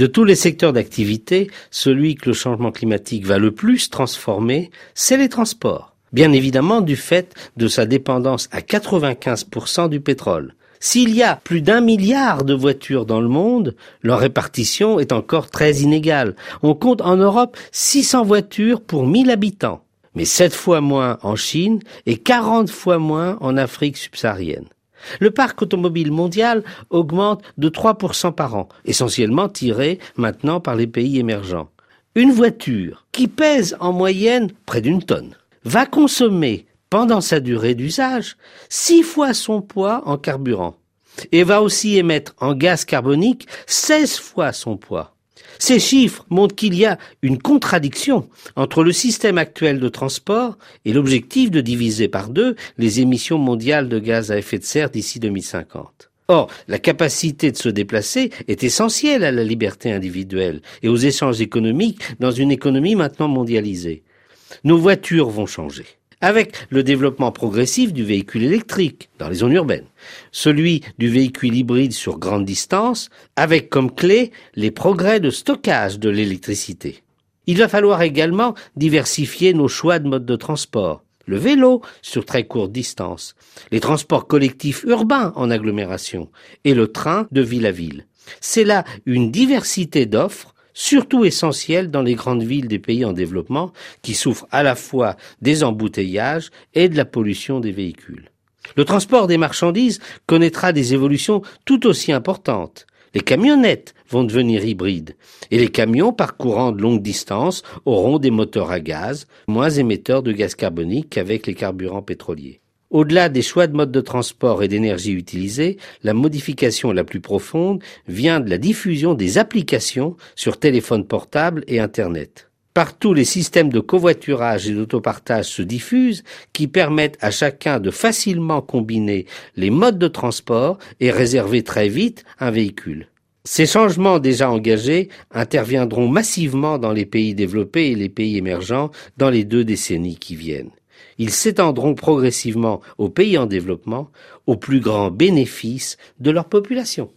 De tous les secteurs d'activité, celui que le changement climatique va le plus transformer, c'est les transports. Bien évidemment du fait de sa dépendance à 95% du pétrole. S'il y a plus d'un milliard de voitures dans le monde, leur répartition est encore très inégale. On compte en Europe 600 voitures pour 1000 habitants, mais 7 fois moins en Chine et 40 fois moins en Afrique subsaharienne. Le parc automobile mondial augmente de 3% par an, essentiellement tiré maintenant par les pays émergents. Une voiture qui pèse en moyenne près d'une tonne va consommer pendant sa durée d'usage six fois son poids en carburant et va aussi émettre en gaz carbonique 16 fois son poids. Ces chiffres montrent qu'il y a une contradiction entre le système actuel de transport et l'objectif de diviser par deux les émissions mondiales de gaz à effet de serre d'ici 2050. Or, la capacité de se déplacer est essentielle à la liberté individuelle et aux échanges économiques dans une économie maintenant mondialisée. Nos voitures vont changer avec le développement progressif du véhicule électrique dans les zones urbaines, celui du véhicule hybride sur grande distance, avec comme clé les progrès de stockage de l'électricité. Il va falloir également diversifier nos choix de modes de transport. Le vélo sur très courte distance, les transports collectifs urbains en agglomération et le train de ville à ville. C'est là une diversité d'offres surtout essentiel dans les grandes villes des pays en développement qui souffrent à la fois des embouteillages et de la pollution des véhicules. Le transport des marchandises connaîtra des évolutions tout aussi importantes. Les camionnettes vont devenir hybrides et les camions parcourant de longues distances auront des moteurs à gaz moins émetteurs de gaz carbonique qu'avec les carburants pétroliers. Au-delà des choix de mode de transport et d'énergie utilisés, la modification la plus profonde vient de la diffusion des applications sur téléphone portable et Internet. Partout, les systèmes de covoiturage et d'autopartage se diffusent qui permettent à chacun de facilement combiner les modes de transport et réserver très vite un véhicule. Ces changements déjà engagés interviendront massivement dans les pays développés et les pays émergents dans les deux décennies qui viennent ils s'étendront progressivement aux pays en développement au plus grand bénéfice de leur population.